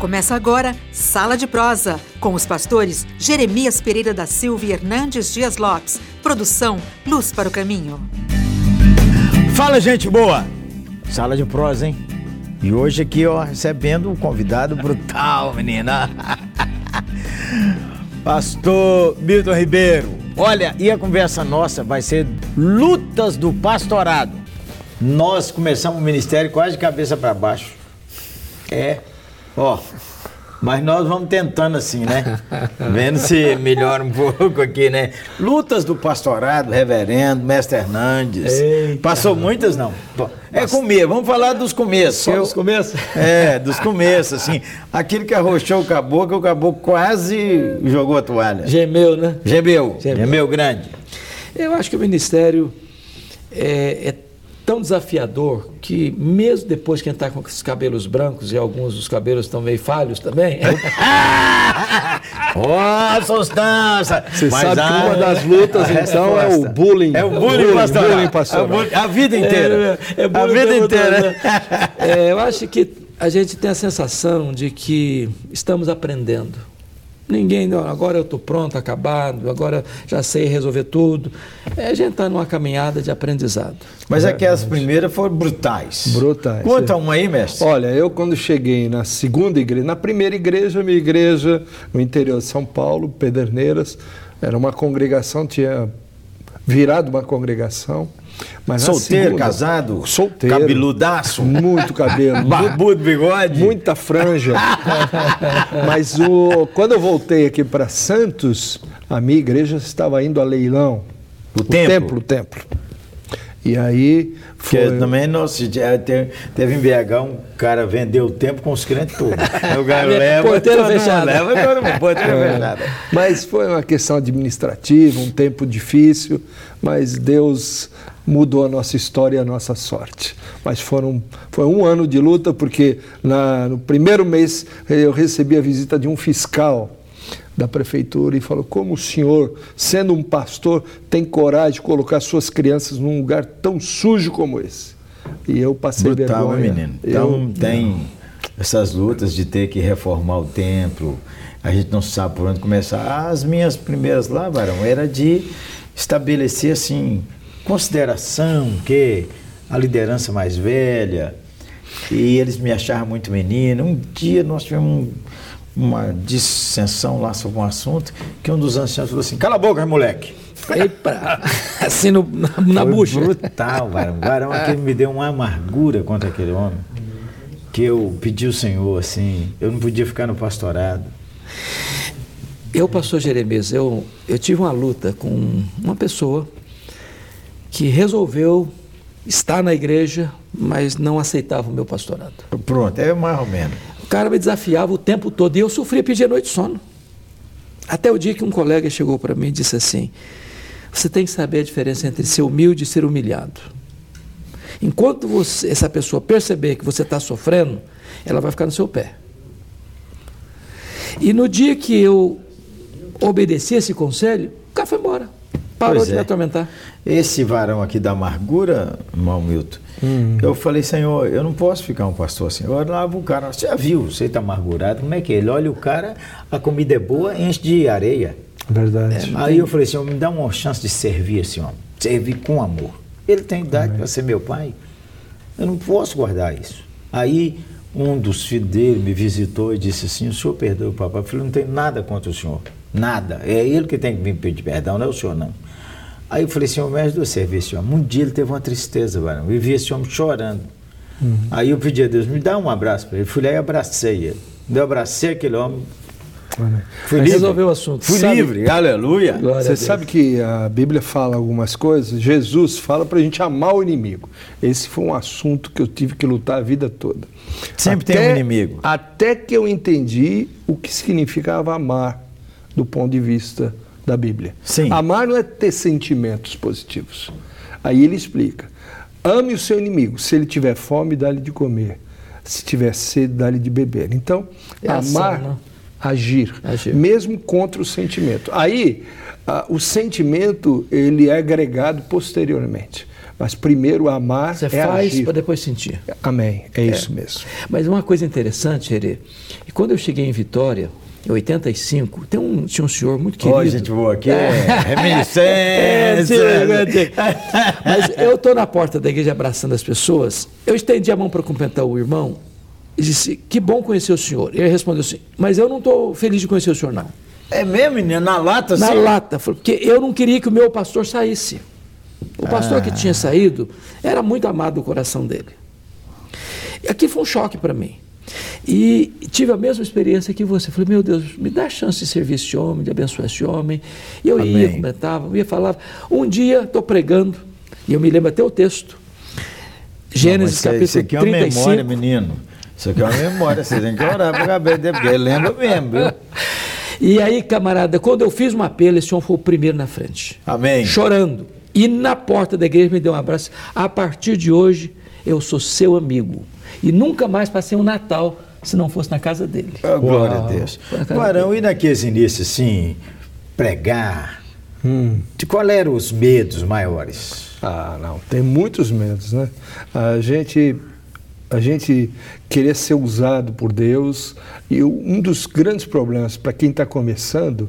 Começa agora Sala de Prosa, com os pastores Jeremias Pereira da Silva e Hernandes Dias Lopes. Produção Luz para o Caminho. Fala, gente boa! Sala de Prosa, hein? E hoje aqui, ó, recebendo um convidado brutal, menina. Pastor Milton Ribeiro. Olha, e a conversa nossa vai ser lutas do pastorado. Nós começamos o ministério quase de cabeça para baixo. É. Ó, mas nós vamos tentando assim, né? Vendo se melhora um pouco aqui, né? Lutas do pastorado, reverendo, mestre Hernandes. Eita. Passou muitas, não? É comer, vamos falar dos começos. Só dos começos? É, dos começos, assim. Aquilo que arrochou o caboclo, o caboclo quase jogou a toalha. Gemeu, né? Gemeu, gemeu, gemeu grande. Eu acho que o ministério é, é tão desafiador que, mesmo depois que a gente está com os cabelos brancos e alguns dos cabelos estão meio falhos também. Ó, oh! Você Mas sabe que uma das lutas, então, é o bullying. É o bullying, bullying pastoral. Bullying pastoral. É a vida inteira. É, é a vida inteira. Né? É, eu acho que a gente tem a sensação de que estamos aprendendo. Ninguém, não, agora eu estou pronto, acabado, agora já sei resolver tudo. É, a gente está numa caminhada de aprendizado. Mas é, aquelas primeiras foram brutais. Brutais. Conta uma aí, mestre. Olha, eu quando cheguei na segunda igreja, na primeira igreja, minha igreja no interior de São Paulo, Pederneiras, era uma congregação, tinha virado uma congregação. Mas Solteiro, segunda, casado? Solteiro. Cabeludaço? Muito cabelo. Barbudo, bigode? Muita franja. Mas o, quando eu voltei aqui para Santos, a minha igreja estava indo a leilão. O, o templo? templo? O templo. E aí foi. Porque também nossa, teve, teve em BH um cara vendeu o tempo com os crentes todos. o cara leva. Porteiro fechado. Leva porteiro é. Mas foi uma questão administrativa, um tempo difícil, mas Deus mudou a nossa história e a nossa sorte. Mas foram, foi um ano de luta, porque na, no primeiro mês eu recebi a visita de um fiscal da prefeitura e falou: como o senhor, sendo um pastor, tem coragem de colocar suas crianças num lugar tão sujo como esse? E eu passei Brutal, vergonha. menino. Então eu, tem essas lutas de ter que reformar o templo. A gente não sabe por onde começar. As minhas primeiras lá, Varão, era de estabelecer assim consideração que a liderança mais velha e eles me acharam muito menino. Um dia nós tivemos um, uma dissensão lá sobre um assunto que um dos anciãos falou assim: cala a boca, moleque. Epa, assim no, na, na Foi bucha. brutal, varão. O varão aquele me deu uma amargura contra aquele homem que eu pedi ao Senhor assim, eu não podia ficar no pastorado. Eu, pastor Jeremias, eu, eu tive uma luta com uma pessoa que resolveu estar na igreja, mas não aceitava o meu pastorado. Pronto, é mais ou menos. Cara me desafiava o tempo todo e eu sofria, pedia noite de sono. Até o dia que um colega chegou para mim e disse assim: Você tem que saber a diferença entre ser humilde e ser humilhado. Enquanto você, essa pessoa perceber que você está sofrendo, ela vai ficar no seu pé. E no dia que eu obedeci esse conselho, o cara foi embora. Parou pois de é. me atormentar. Esse varão aqui da amargura, irmão Milton, hum. eu falei, Senhor, eu não posso ficar um pastor assim. Eu olhava o cara, você já viu, você está amargurado, como é que é? Ele olha o cara, a comida é boa, enche de areia. Verdade. É, aí eu falei, Senhor, me dá uma chance de servir esse homem, servir com amor. Ele tem idade para ser meu pai. Eu não posso guardar isso. Aí um dos filhos dele me visitou e disse assim, o senhor perdoa o papai. Eu falei, não tem nada contra o senhor. Nada. É ele que tem que me pedir perdão, não é o senhor não. Aí eu falei assim, me ajuda a servir esse homem. Um dia ele teve uma tristeza, varão. Eu vi esse homem chorando. Uhum. Aí eu pedi a Deus, me dá um abraço para ele. Fui lá e abracei ele. Eu abracei aquele homem. Fui livre. Resolveu o assunto. Fui sabe, livre, aleluia. Você sabe que a Bíblia fala algumas coisas, Jesus fala para a gente amar o inimigo. Esse foi um assunto que eu tive que lutar a vida toda. Sempre até, tem um inimigo. Até que eu entendi o que significava amar do ponto de vista da Bíblia. Sim. Amar não é ter sentimentos positivos. Aí ele explica: ame o seu inimigo. Se ele tiver fome, dá-lhe de comer. Se tiver sede, dá-lhe de beber. Então, é amar, ação, né? agir, agir, mesmo contra o sentimento. Aí, o sentimento ele é agregado posteriormente. Mas primeiro amar Você é faz para depois sentir. Amém. É, isso mesmo. Mas uma coisa interessante, Herê, e quando eu cheguei em Vitória, 85, tem um, tinha um senhor muito querido. Ó, gente boa aqui, é É, reminiscência. Mas eu estou na porta da igreja abraçando as pessoas, eu estendi a mão para cumprimentar o irmão e disse, que bom conhecer o senhor. Ele respondeu assim, mas eu não estou feliz de conhecer o senhor não. É mesmo, menino? Na lata, Na assim? lata, porque eu não queria que o meu pastor saísse. O pastor Ah. que tinha saído era muito amado do coração dele. E aqui foi um choque para mim. E tive a mesma experiência que você. Falei, meu Deus, me dá a chance de servir esse homem, de abençoar esse homem. E eu ia, Amém. comentava, eu ia falar. Um dia estou pregando, e eu me lembro até o texto. Gênesis Não, mas isso- capítulo aqui é uma 35. memória, menino. Isso aqui é uma memória. Você tem que orar para cabeça dele, porque ele lembra mesmo, viu? E aí, camarada, quando eu fiz um apelo, esse homem foi o primeiro na frente. Amém. Chorando. E na porta da igreja me deu um abraço. A partir de hoje, eu sou seu amigo. E nunca mais passei um Natal se não fosse na casa dele. Oh, glória a. Deus. Barão, e naqueles inícios, assim, pregar, Hum. de qual eram os medos maiores? Ah, não, tem muitos medos, né? A gente, a gente querer ser usado por Deus e um dos grandes problemas para quem está começando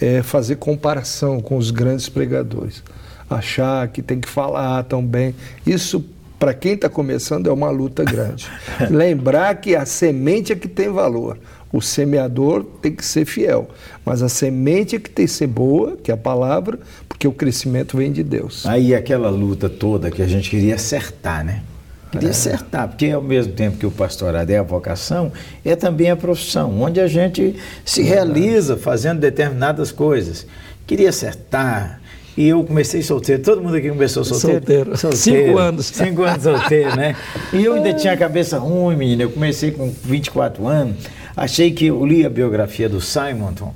é fazer comparação com os grandes pregadores, achar que tem que falar tão bem. Isso para quem está começando é uma luta grande. Lembrar que a semente é que tem valor. O semeador tem que ser fiel, mas a semente é que tem que ser boa, que é a palavra, porque o crescimento vem de Deus. Aí aquela luta toda que a gente queria acertar, né? Queria acertar, porque ao mesmo tempo que o pastorado é a vocação, é também a profissão, onde a gente se realiza fazendo determinadas coisas. Queria acertar. E eu comecei solteiro, todo mundo aqui começou solteiro. Solteiro. Cinco anos. Cinco anos solteiro, né? E eu ainda tinha a cabeça ruim, menina. Eu comecei com 24 anos. Achei que eu li a biografia do Simonton,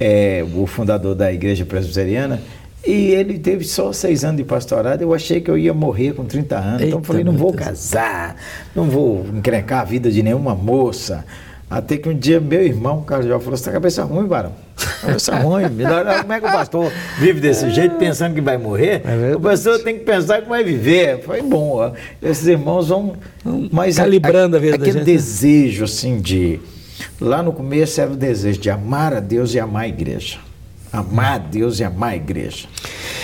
é, o fundador da igreja presbiteriana, e ele teve só seis anos de pastorado. Eu achei que eu ia morrer com 30 anos. então eu Eita, falei, não vou casar, não vou encrencar a vida de nenhuma moça. Até que um dia meu irmão, Carlos João, falou: Você tá a cabeça ruim, Barão? Cabeça ruim. Melhor, como é que o pastor vive desse jeito, pensando que vai morrer? É o pastor tem que pensar que vai viver. Foi bom. ó. Esses irmãos vão. Mas Calibrando a vida da Aquele gente. desejo, assim, de. Lá no começo era o desejo de amar a Deus e amar a igreja. Amar a Deus e amar a igreja.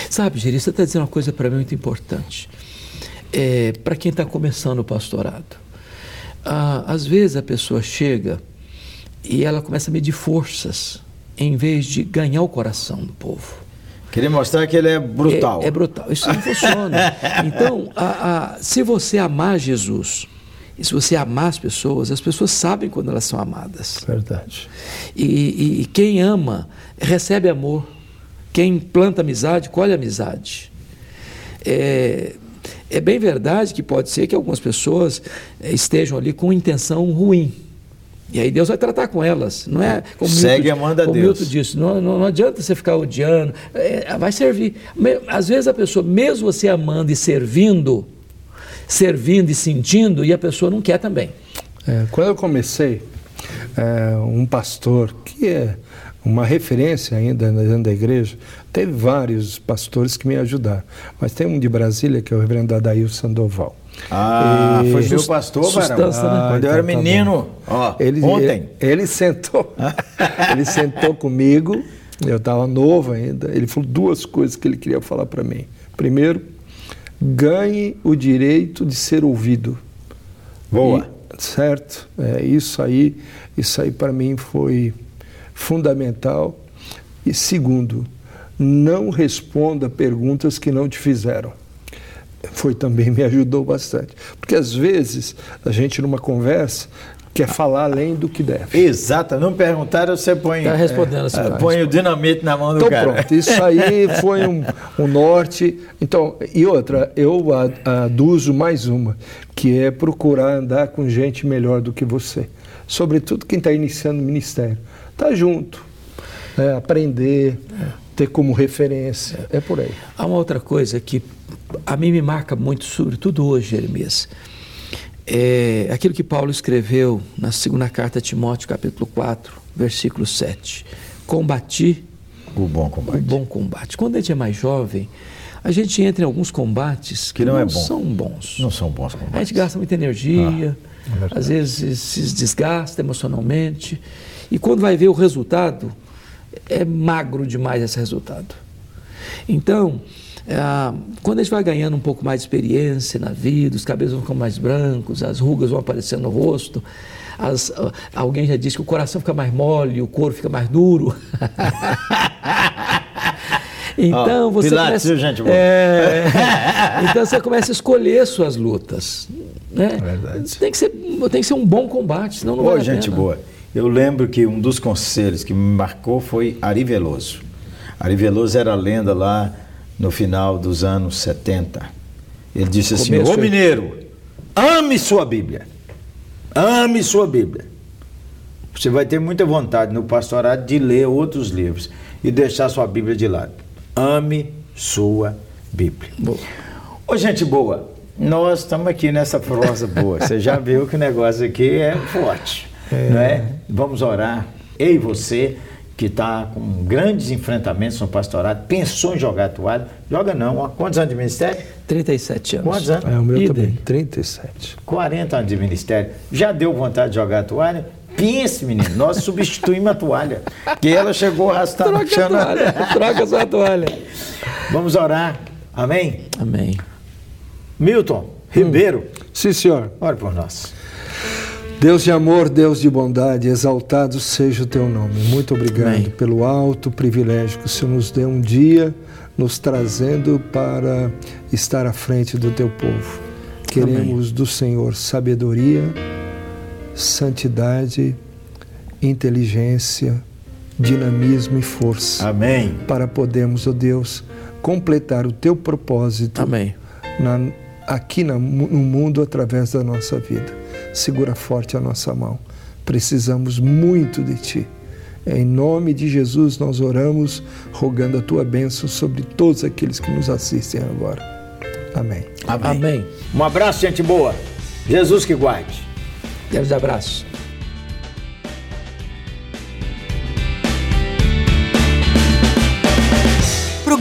Sabe, Geri, você está dizendo uma coisa para mim muito importante. É, para quem está começando o pastorado. Ah, às vezes a pessoa chega e ela começa a medir forças em vez de ganhar o coração do povo. Queria mostrar que ele é brutal. É, é brutal. Isso não funciona. Então, a- a- se você amar Jesus, e se você amar as pessoas, as pessoas sabem quando elas são amadas. Verdade. E, e- e quem ama recebe amor. Quem planta amizade, colhe amizade. É, é bem verdade que pode ser que algumas pessoas eh, estejam ali com intenção ruim. E aí Deus vai tratar com elas. Não é como Segue Milton- amando a como Deus. Milton disse, não, não, não adianta você ficar odiando. É, vai servir. Às vezes a pessoa, mesmo você amando e servindo, servindo e sentindo, e a pessoa não quer também. É, quando eu comecei, é, um pastor que é uma referência ainda dentro da igreja, teve vários pastores que me ajudaram, mas tem um de Brasília que é o reverendo Adair Sandoval. Ah, E- foi meu pastor, Barão. né? Quando eu Ah, era então tá menino, ó, Ele, ontem. Ele, ele sentou, ele sentou comigo, eu estava novo ainda. Ele falou duas coisas que ele queria falar para mim. Primeiro, ganhe o direito de ser ouvido. Boa. E- certo? É, isso aí, isso aí para mim foi fundamental. E segundo, não responda perguntas que não te fizeram. Foi também me ajudou bastante, porque às vezes a gente numa conversa quer falar além do que deve. Exato, não perguntaram, você põe. Tá respondendo é, põe o dinamite na mão do Então cara. pronto, isso aí foi um, um norte. Então, e outra, eu aduzo mais uma, que é procurar andar com gente melhor do que você. Sobretudo quem está iniciando o ministério. Tá junto, né, aprender, ter como referência. É por aí. Há uma outra coisa que a mim me marca muito, sobretudo hoje, Jeremias. É aquilo que Paulo escreveu na segunda carta a Timóteo, capítulo 4, versículo 7. Combati O bom o combate. bom combate. Quando a gente é mais jovem, a gente entra em alguns combates que, Que não não, é bom. são bons. Não são bons combates. A gente gasta muita energia, Ah, às vezes se desgasta emocionalmente, e quando vai ver o resultado, é magro demais esse resultado. Então, ah, quando a gente vai ganhando um pouco mais de experiência na vida, os cabelos vão ficando mais brancos, as rugas vão aparecendo no rosto, as- alguém já disse que o coração fica mais mole, o corpo fica mais duro. Então Ó, você Pilates, começa, gente boa? É, então você começa a escolher suas lutas, né? Verdade. Tem que ser, tem que ser um bom combate, senão não Ô, vale gente boa. Eu lembro que um dos conselhos que me marcou foi Ari Veloso. Ari Veloso era lenda lá no final dos anos 70. Ele disse assim: Ô mineiro, ame sua Bíblia. Ame sua Bíblia. Você vai ter muita vontade no pastorado de ler outros livros e deixar sua Bíblia de lado. Ame sua Bíblia. Boa. Ô, gente boa, nós estamos aqui nessa prosa boa. Você já viu que o negócio aqui é forte, não é? Vamos orar. Eu e você, que está com grandes enfrentamentos no pastorado, pensou em jogar a toalha? Joga não. Quantos anos de ministério? 37 anos. Quantos anos? É, o meu Idem. também, 37. 40 anos de ministério. Já deu vontade de jogar a toalha? Pense, menino, nós substituímos a toalha. Que ela chegou arrastando Troca a toalha, troca sua toalha. Vamos orar. Amém? Amém. Milton Ribeiro, Sim, senhor. ore por nós. Deus de amor, Deus de bondade, exaltado seja o teu nome. Muito obrigado Amém. pelo alto privilégio que o Senhor nos deu um dia, nos trazendo para estar à frente do teu povo. Queremos do Senhor sabedoria, santidade, inteligência, dinamismo e força Amém. para podermos, ó Deus, completar o teu propósito Amém. na- aqui no mundo através da nossa vida. Segura forte a nossa mão. Precisamos muito de Ti. Em nome de Jesus nós oramos, rogando a Tua bênção sobre todos aqueles que nos assistem agora. Amém. Amém. Amém. Um abraço, gente boa. Jesus que guarde. Grande abraço.